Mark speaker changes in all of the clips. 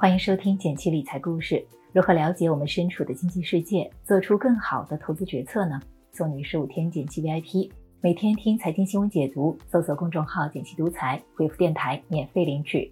Speaker 1: 欢迎收听简七理财故事。如何了解我们身处的经济世界，做出更好的投资决策呢？送你十五天简七 VIP，每天听财经新闻解读，搜索公众号“简七独裁，回复“电台”免费领取。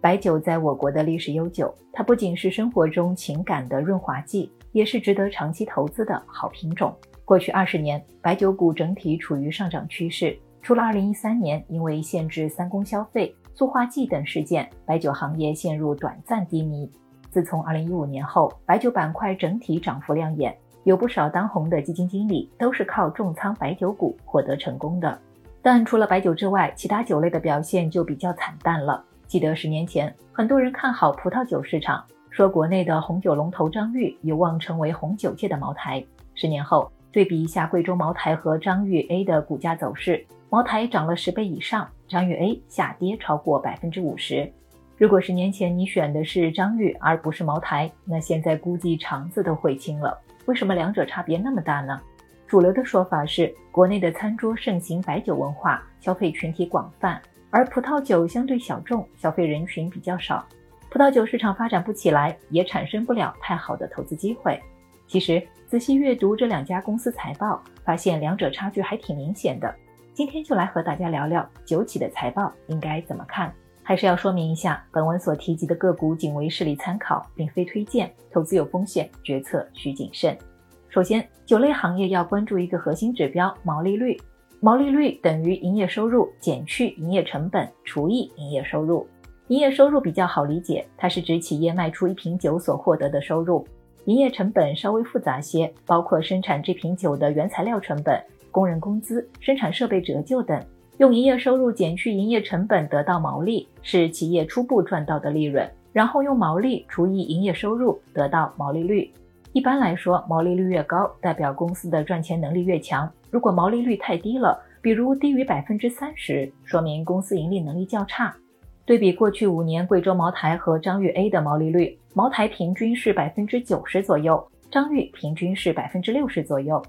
Speaker 1: 白酒在我国的历史悠久，它不仅是生活中情感的润滑剂，也是值得长期投资的好品种。过去二十年，白酒股整体处于上涨趋势。除了2013年因为限制三公消费、塑化剂等事件，白酒行业陷入短暂低迷。自从2015年后，白酒板块整体涨幅亮眼，有不少当红的基金经理都是靠重仓白酒股获得成功的。但除了白酒之外，其他酒类的表现就比较惨淡了。记得十年前，很多人看好葡萄酒市场，说国内的红酒龙头张裕有望成为红酒界的茅台。十年后，对比一下贵州茅台和张裕 A 的股价走势。茅台涨了十倍以上，张裕 A 下跌超过百分之五十。如果十年前你选的是张裕而不是茅台，那现在估计肠子都悔青了。为什么两者差别那么大呢？主流的说法是，国内的餐桌盛行白酒文化，消费群体广泛，而葡萄酒相对小众，消费人群比较少，葡萄酒市场发展不起来，也产生不了太好的投资机会。其实仔细阅读这两家公司财报，发现两者差距还挺明显的。今天就来和大家聊聊酒企的财报应该怎么看。还是要说明一下，本文所提及的个股仅为事例参考，并非推荐，投资有风险，决策需谨慎。首先，酒类行业要关注一个核心指标——毛利率。毛利率等于营业收入减去营业成本除以营业收入。营业收入比较好理解，它是指企业卖出一瓶酒所获得的收入。营业成本稍微复杂些，包括生产这瓶酒的原材料成本。工人工资、生产设备折旧等，用营业收入减去营业成本得到毛利，是企业初步赚到的利润。然后用毛利除以营业收入得到毛利率。一般来说，毛利率越高，代表公司的赚钱能力越强。如果毛利率太低了，比如低于百分之三十，说明公司盈利能力较差。对比过去五年贵州茅台和张裕 A 的毛利率，茅台平均是百分之九十左右，张裕平均是百分之六十左右。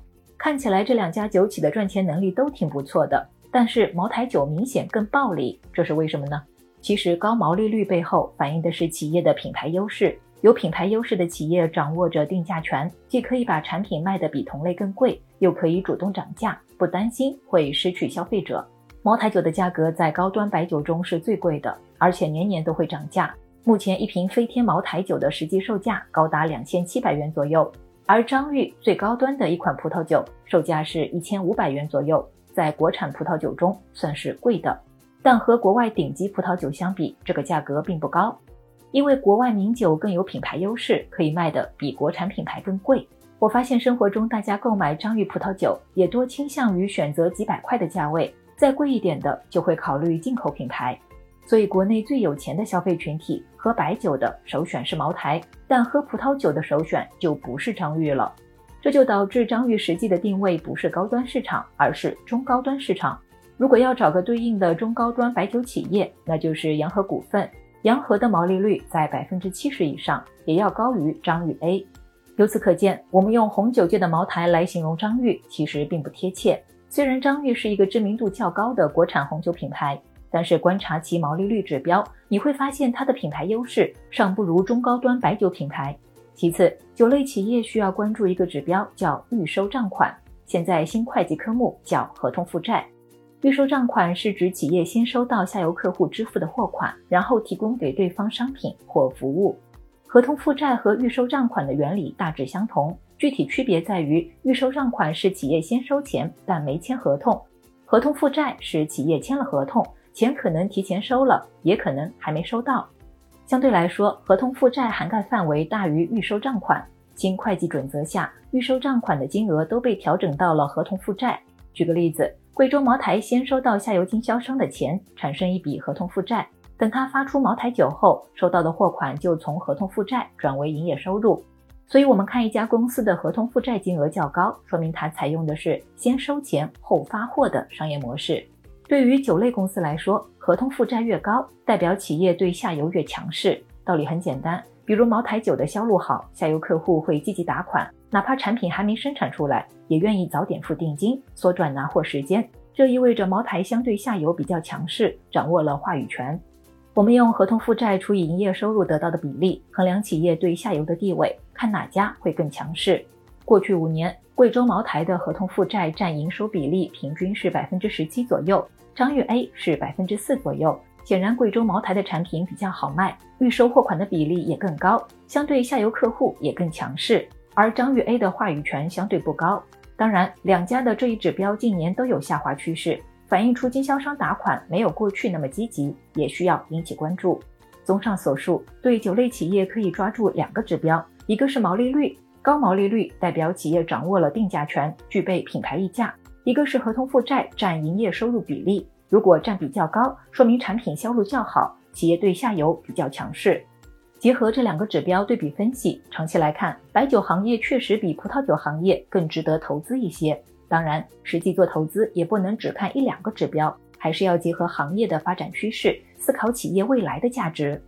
Speaker 1: 看起来这两家酒企的赚钱能力都挺不错的，但是茅台酒明显更暴利，这是为什么呢？其实高毛利率背后反映的是企业的品牌优势，有品牌优势的企业掌握着定价权，既可以把产品卖得比同类更贵，又可以主动涨价，不担心会失去消费者。茅台酒的价格在高端白酒中是最贵的，而且年年都会涨价。目前一瓶飞天茅台酒的实际售价高达两千七百元左右。而张裕最高端的一款葡萄酒，售价是一千五百元左右，在国产葡萄酒中算是贵的。但和国外顶级葡萄酒相比，这个价格并不高，因为国外名酒更有品牌优势，可以卖的比国产品牌更贵。我发现生活中大家购买张裕葡萄酒，也多倾向于选择几百块的价位，再贵一点的就会考虑进口品牌。所以，国内最有钱的消费群体喝白酒的首选是茅台，但喝葡萄酒的首选就不是张裕了。这就导致张裕实际的定位不是高端市场，而是中高端市场。如果要找个对应的中高端白酒企业，那就是洋河股份。洋河的毛利率在百分之七十以上，也要高于张裕 A。由此可见，我们用红酒界的茅台来形容张裕，其实并不贴切。虽然张裕是一个知名度较高的国产红酒品牌。但是观察其毛利率指标，你会发现它的品牌优势尚不如中高端白酒品牌。其次，酒类企业需要关注一个指标，叫预收账款。现在新会计科目叫合同负债。预收账款是指企业先收到下游客户支付的货款，然后提供给对方商品或服务。合同负债和预收账款的原理大致相同，具体区别在于预收账款是企业先收钱但没签合同，合同负债是企业签了合同。钱可能提前收了，也可能还没收到。相对来说，合同负债涵盖范围大于预收账款。新会计准则下，预收账款的金额都被调整到了合同负债。举个例子，贵州茅台先收到下游经销商的钱，产生一笔合同负债。等他发出茅台酒后，收到的货款就从合同负债转为营业收入。所以，我们看一家公司的合同负债金额较高，说明它采用的是先收钱后发货的商业模式。对于酒类公司来说，合同负债越高，代表企业对下游越强势。道理很简单，比如茅台酒的销路好，下游客户会积极打款，哪怕产品还没生产出来，也愿意早点付定金，缩短拿货时间。这意味着茅台相对下游比较强势，掌握了话语权。我们用合同负债除以营业收入得到的比例衡量企业对下游的地位，看哪家会更强势。过去五年，贵州茅台的合同负债占营收比例平均是百分之十七左右，张裕 A 是百分之四左右。显然，贵州茅台的产品比较好卖，预收货款的比例也更高，相对下游客户也更强势。而张裕 A 的话语权相对不高。当然，两家的这一指标近年都有下滑趋势。反映出经销商打款没有过去那么积极，也需要引起关注。综上所述，对酒类企业可以抓住两个指标，一个是毛利率，高毛利率代表企业掌握了定价权，具备品牌溢价；一个是合同负债占营业收入比例，如果占比较高，说明产品销路较好，企业对下游比较强势。结合这两个指标对比分析，长期来看，白酒行业确实比葡萄酒行业更值得投资一些。当然，实际做投资也不能只看一两个指标，还是要结合行业的发展趋势，思考企业未来的价值。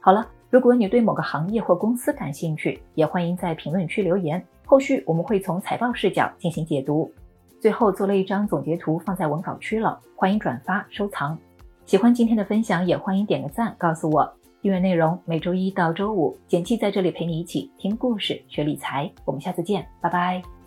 Speaker 1: 好了，如果你对某个行业或公司感兴趣，也欢迎在评论区留言，后续我们会从财报视角进行解读。最后做了一张总结图放在文稿区了，欢迎转发收藏。喜欢今天的分享，也欢迎点个赞，告诉我。订阅内容每周一到周五，简七在这里陪你一起听故事、学理财。我们下次见，拜拜。